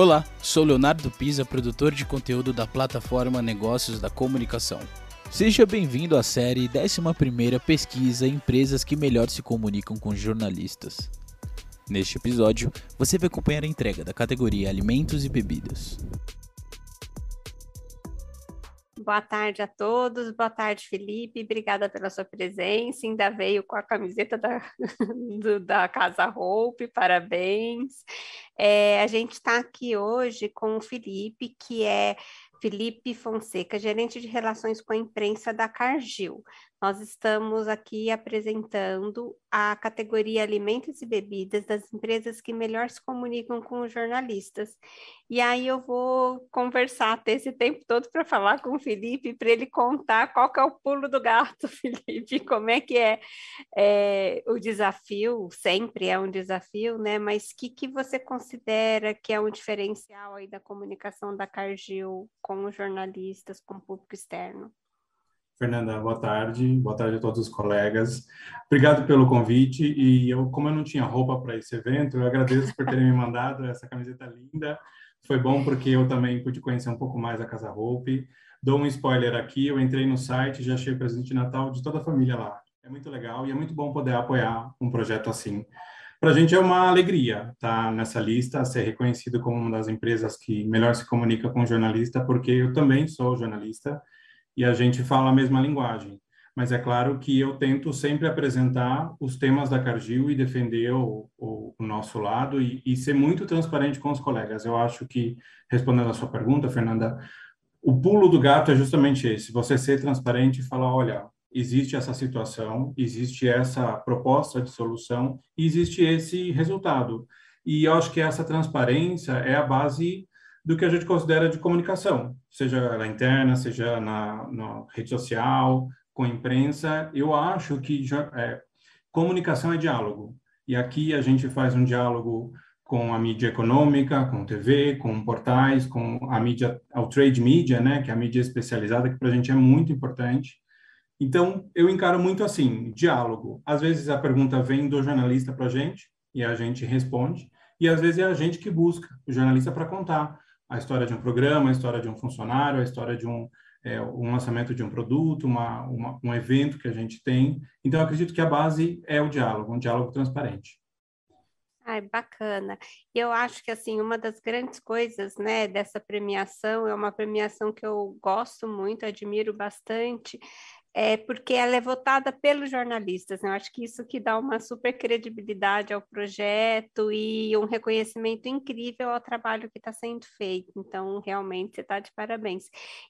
Olá, sou Leonardo Pisa, produtor de conteúdo da plataforma Negócios da Comunicação. Seja bem-vindo à série 11 Pesquisa Empresas que melhor se comunicam com jornalistas. Neste episódio, você vai acompanhar a entrega da categoria Alimentos e Bebidas. Boa tarde a todos, boa tarde, Felipe, obrigada pela sua presença, ainda veio com a camiseta da, do, da Casa Hope, parabéns. É, a gente está aqui hoje com o Felipe, que é Felipe Fonseca, gerente de relações com a imprensa da Cargill. Nós estamos aqui apresentando a categoria alimentos e bebidas das empresas que melhor se comunicam com os jornalistas. E aí eu vou conversar, ter esse tempo todo para falar com o Felipe, para ele contar qual que é o pulo do gato, Felipe, como é que é, é o desafio, sempre é um desafio, né? Mas o que, que você considera que é um diferencial aí da comunicação da Cargill com jornalistas, com o público externo? Fernanda, boa tarde. Boa tarde a todos os colegas. Obrigado pelo convite. E eu, como eu não tinha roupa para esse evento, eu agradeço por terem me mandado essa camiseta linda. Foi bom porque eu também pude conhecer um pouco mais a Casa Roupe. Dou um spoiler aqui, eu entrei no site já achei presente de Natal de toda a família lá. É muito legal e é muito bom poder apoiar um projeto assim. Para a gente é uma alegria estar tá nessa lista, ser reconhecido como uma das empresas que melhor se comunica com jornalista, porque eu também sou jornalista e a gente fala a mesma linguagem. Mas é claro que eu tento sempre apresentar os temas da Cargill e defender o, o, o nosso lado e, e, ser muito transparente com os colegas. Eu acho que, respondendo a sua pergunta, Fernanda, o pulo do gato é justamente esse: você ser transparente e falar, olha, existe essa situação, existe essa proposta de solução existe esse resultado. E eu acho que essa transparência é a base do que a gente considera de comunicação, seja na interna, seja na, na rede social, com a imprensa. Eu acho que é, comunicação é diálogo. E aqui a gente faz um diálogo com a mídia econômica, com TV, com portais, com a mídia, o trade media, né, que é a mídia especializada, que para a gente é muito importante. Então, eu encaro muito assim, diálogo. Às vezes a pergunta vem do jornalista para a gente e a gente responde, e às vezes é a gente que busca o jornalista para contar a história de um programa, a história de um funcionário, a história de um, é, um lançamento de um produto, uma, uma, um evento que a gente tem. Então, acredito que a base é o diálogo, um diálogo transparente. Ai, bacana. Eu acho que assim, uma das grandes coisas, né, dessa premiação é uma premiação que eu gosto muito, admiro bastante, é porque ela é votada pelos jornalistas. Né? Eu acho que isso que dá uma super credibilidade ao projeto e um reconhecimento incrível ao trabalho que está sendo feito. Então, realmente, você está de parabéns.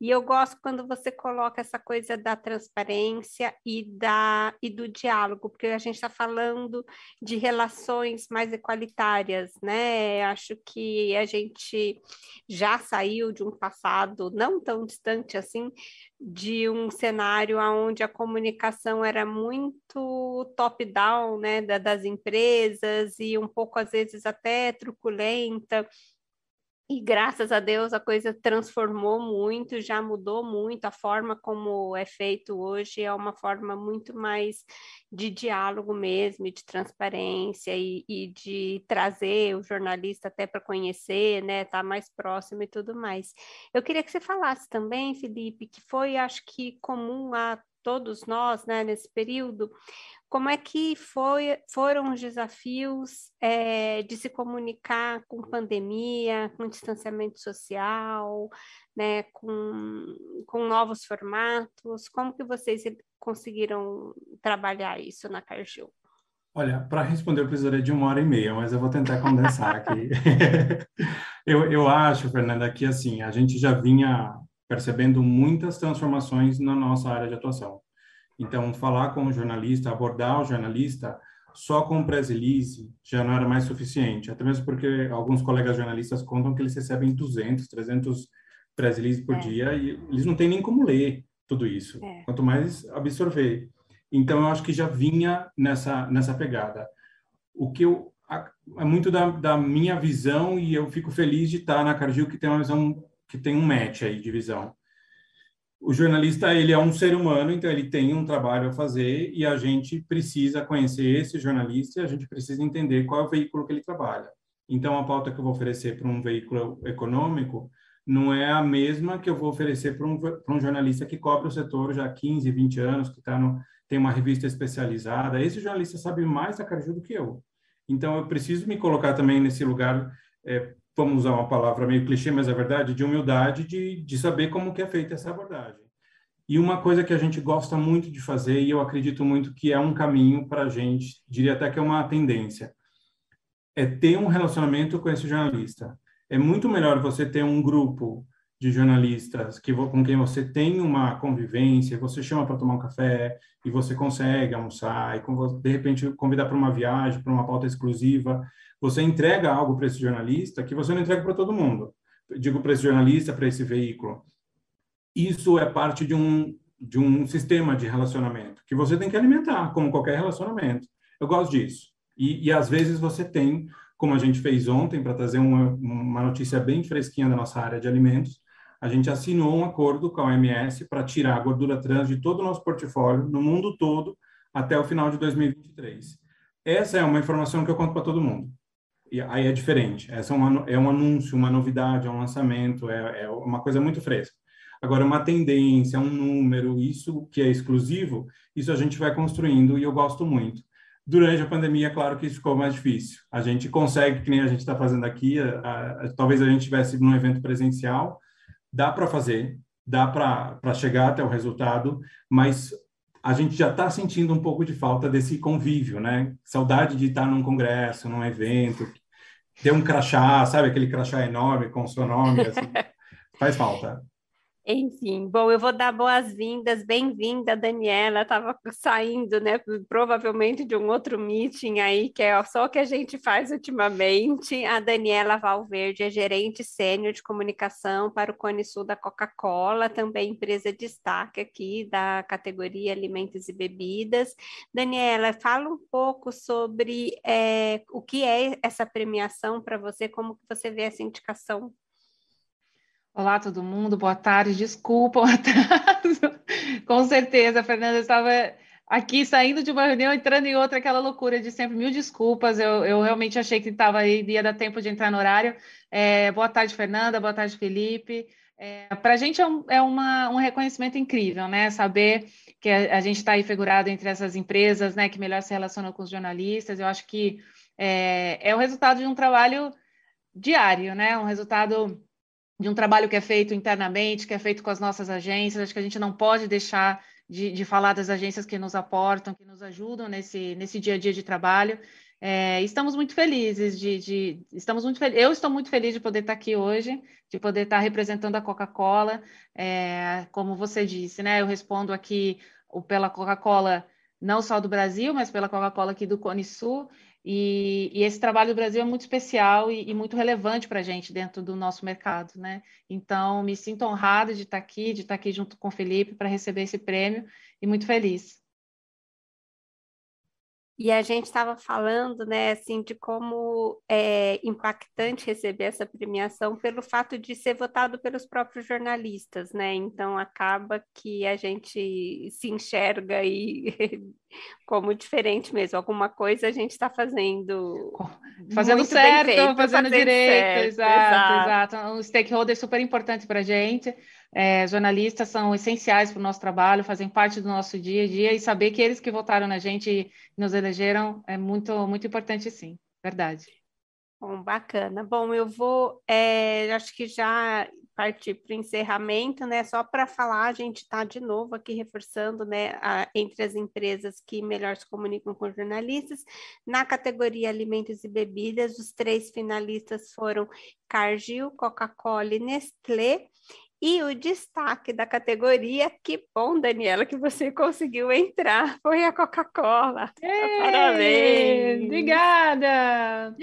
E eu gosto quando você coloca essa coisa da transparência e, da, e do diálogo, porque a gente está falando de relações mais equalitárias, né? Acho que a gente já saiu de um passado não tão distante assim, de um cenário onde a comunicação era muito top-down, né, das empresas e um pouco às vezes até truculenta, e graças a Deus a coisa transformou muito, já mudou muito. A forma como é feito hoje é uma forma muito mais de diálogo mesmo, de transparência e, e de trazer o jornalista até para conhecer, né? Estar tá mais próximo e tudo mais. Eu queria que você falasse também, Felipe, que foi, acho que, comum a todos nós, né, nesse período, como é que foi, foram os desafios é, de se comunicar com pandemia, com distanciamento social, né, com, com novos formatos? Como que vocês conseguiram trabalhar isso na Cargill? Olha, para responder eu precisaria de uma hora e meia, mas eu vou tentar condensar aqui. eu, eu acho, Fernanda, que assim, a gente já vinha percebendo muitas transformações na nossa área de atuação. Então, falar com o jornalista, abordar o jornalista só com press release já não era mais suficiente, até mesmo porque alguns colegas jornalistas contam que eles recebem 200, 300 press release por é. dia e eles não têm nem como ler tudo isso, é. quanto mais absorver. Então, eu acho que já vinha nessa, nessa pegada. O que eu, é muito da, da minha visão e eu fico feliz de estar na Cargill que tem uma visão, que tem um match aí de visão o jornalista ele é um ser humano, então ele tem um trabalho a fazer e a gente precisa conhecer esse jornalista e a gente precisa entender qual é o veículo que ele trabalha. Então, a pauta que eu vou oferecer para um veículo econômico não é a mesma que eu vou oferecer para um, um jornalista que cobre o setor já há 15, 20 anos, que tá no, tem uma revista especializada. Esse jornalista sabe mais da Carju do que eu. Então, eu preciso me colocar também nesse lugar, é, vamos usar uma palavra meio clichê, mas é verdade, de humildade, de, de saber como que é feita essa abordagem. E uma coisa que a gente gosta muito de fazer, e eu acredito muito que é um caminho para a gente, diria até que é uma tendência, é ter um relacionamento com esse jornalista. É muito melhor você ter um grupo de jornalistas que com quem você tem uma convivência, você chama para tomar um café e você consegue almoçar e de repente convidar para uma viagem, para uma pauta exclusiva, você entrega algo para esse jornalista que você não entrega para todo mundo. Digo para esse jornalista, para esse veículo. Isso é parte de um de um sistema de relacionamento que você tem que alimentar, como qualquer relacionamento. Eu gosto disso. E, e às vezes você tem, como a gente fez ontem, para trazer uma, uma notícia bem fresquinha da nossa área de alimentos, a gente assinou um acordo com a OMS para tirar a gordura trans de todo o nosso portfólio, no mundo todo, até o final de 2023. Essa é uma informação que eu conto para todo mundo. E aí é diferente. Essa é, uma, é um anúncio, uma novidade, é um lançamento, é, é uma coisa muito fresca. Agora, uma tendência, um número, isso que é exclusivo, isso a gente vai construindo e eu gosto muito. Durante a pandemia, claro que isso ficou mais difícil. A gente consegue, que nem a gente está fazendo aqui, a, a, talvez a gente tivesse num evento presencial, dá para fazer, dá para chegar até o resultado, mas a gente já está sentindo um pouco de falta desse convívio, né? Saudade de estar num congresso, num evento, ter um crachá, sabe aquele crachá enorme com o seu nome, assim, faz falta. Enfim, bom, eu vou dar boas-vindas, bem-vinda, Daniela. Estava saindo, né, provavelmente de um outro meeting aí, que é só o que a gente faz ultimamente. A Daniela Valverde é gerente sênior de comunicação para o Cone Sul da Coca-Cola, também empresa de destaque aqui da categoria alimentos e bebidas. Daniela, fala um pouco sobre é, o que é essa premiação para você, como que você vê essa indicação Olá, todo mundo, boa tarde, desculpa o atraso. Com certeza, Fernanda, estava aqui saindo de uma reunião, entrando em outra, aquela loucura de sempre. Mil desculpas, eu, eu realmente achei que estava aí, ia dar tempo de entrar no horário. É, boa tarde, Fernanda, boa tarde, Felipe. É, Para a gente é, um, é uma, um reconhecimento incrível, né? Saber que a, a gente está aí figurado entre essas empresas, né, que melhor se relacionam com os jornalistas. Eu acho que é, é o resultado de um trabalho diário, né? Um resultado de um trabalho que é feito internamente, que é feito com as nossas agências. Acho que a gente não pode deixar de, de falar das agências que nos aportam, que nos ajudam nesse, nesse dia a dia de trabalho. É, estamos muito felizes de, de estamos muito eu estou muito feliz de poder estar aqui hoje, de poder estar representando a Coca-Cola, é, como você disse, né? Eu respondo aqui pela Coca-Cola não só do Brasil, mas pela Coca-Cola aqui do Cone Sul. E, e, esse trabalho do Brasil é muito especial e, e muito relevante para a gente dentro do nosso mercado, né? Então, me sinto honrada de estar aqui, de estar aqui junto com o Felipe para receber esse prêmio e muito feliz. E a gente estava falando, né, assim, de como é impactante receber essa premiação pelo fato de ser votado pelos próprios jornalistas, né? Então acaba que a gente se enxerga aí como diferente mesmo. Alguma coisa a gente está fazendo fazendo certo, feito, fazendo, fazendo, direito, certo, exato, exato. Um stakeholder super importante para a gente. É, jornalistas são essenciais para o nosso trabalho, fazem parte do nosso dia a dia e saber que eles que votaram na gente e nos elegeram é muito, muito importante, sim, verdade. Bom, bacana. Bom, eu vou, é, acho que já partir para o encerramento, né? Só para falar, a gente está de novo aqui reforçando, né, a, entre as empresas que melhor se comunicam com jornalistas. Na categoria alimentos e bebidas, os três finalistas foram Cargill, Coca-Cola e Nestlé. E o destaque da categoria, que bom, Daniela, que você conseguiu entrar, foi a Coca-Cola. Parabéns! Obrigada!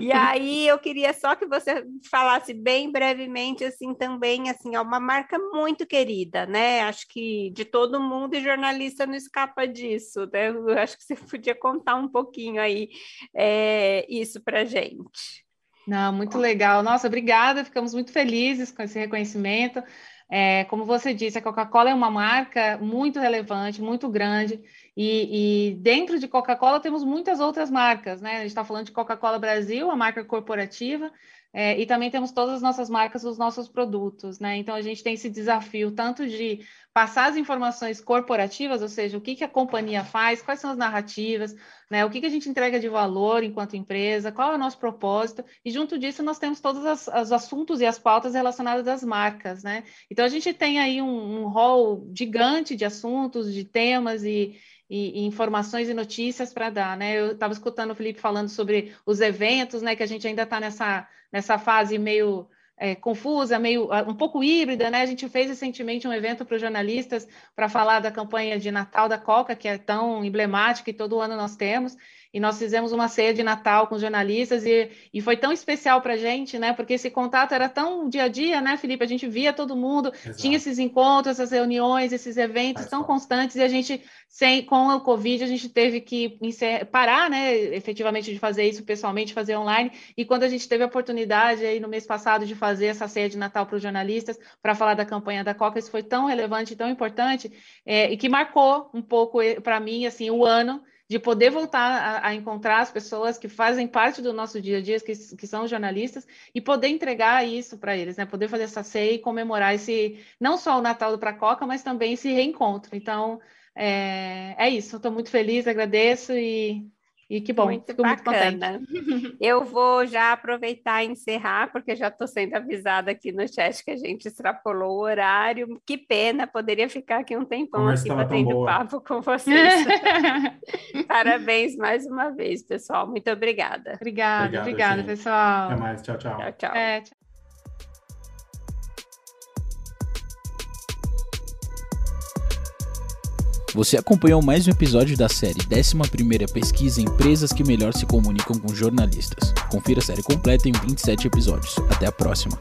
E aí eu queria só que você falasse bem brevemente, assim, também, assim, é uma marca muito querida, né? Acho que de todo mundo e jornalista não escapa disso, né? Eu acho que você podia contar um pouquinho aí é, isso para gente. Não, muito legal. Nossa, obrigada. Ficamos muito felizes com esse reconhecimento. É, como você disse, a Coca-Cola é uma marca muito relevante, muito grande, e, e dentro de Coca-Cola temos muitas outras marcas, né? A gente está falando de Coca-Cola Brasil, a marca corporativa, é, e também temos todas as nossas marcas os nossos produtos, né? Então a gente tem esse desafio tanto de passar as informações corporativas, ou seja, o que, que a companhia faz, quais são as narrativas, né? O que, que a gente entrega de valor enquanto empresa, qual é o nosso propósito, e junto disso nós temos todos os assuntos e as pautas relacionadas às marcas, né? Então a gente tem aí um, um rol gigante de assuntos, de temas e e, e informações e notícias para dar, né? Eu estava escutando o Felipe falando sobre os eventos, né? Que a gente ainda está nessa, nessa fase meio é, confusa, meio um pouco híbrida, né? A gente fez recentemente um evento para os jornalistas para falar da campanha de Natal da Coca, que é tão emblemática e todo ano nós temos e nós fizemos uma ceia de Natal com os jornalistas e, e foi tão especial para a gente, né? Porque esse contato era tão dia a dia, né, Felipe? A gente via todo mundo, Exato. tinha esses encontros, essas reuniões, esses eventos Faz tão bom. constantes e a gente, sem, com o Covid, a gente teve que parar, né, efetivamente de fazer isso pessoalmente, fazer online. E quando a gente teve a oportunidade aí no mês passado de fazer essa ceia de Natal para os jornalistas, para falar da campanha da Coca, isso foi tão relevante, tão importante é, e que marcou um pouco eh, para mim, assim, o ano de poder voltar a, a, encontrar as pessoas que fazem parte do nosso dia a dia, que, que são jornalistas, e poder entregar isso para eles, né? Poder fazer essa ceia e comemorar esse, não só o Natal do Pra Coca, mas também esse reencontro. Então, é, é isso. Estou muito feliz, agradeço e e que bom, muito fico bacana. muito contente. Eu vou já aproveitar e encerrar, porque já estou sendo avisada aqui no chat que a gente extrapolou o horário. Que pena, poderia ficar aqui um tempão aqui batendo papo com vocês. Parabéns mais uma vez, pessoal. Muito obrigada. Obrigada, obrigada, pessoal. Até mais, tchau, tchau. Tchau, tchau. É, tchau. Você acompanhou mais um episódio da série 11 Pesquisa Empresas que Melhor Se Comunicam com Jornalistas. Confira a série completa em 27 episódios. Até a próxima.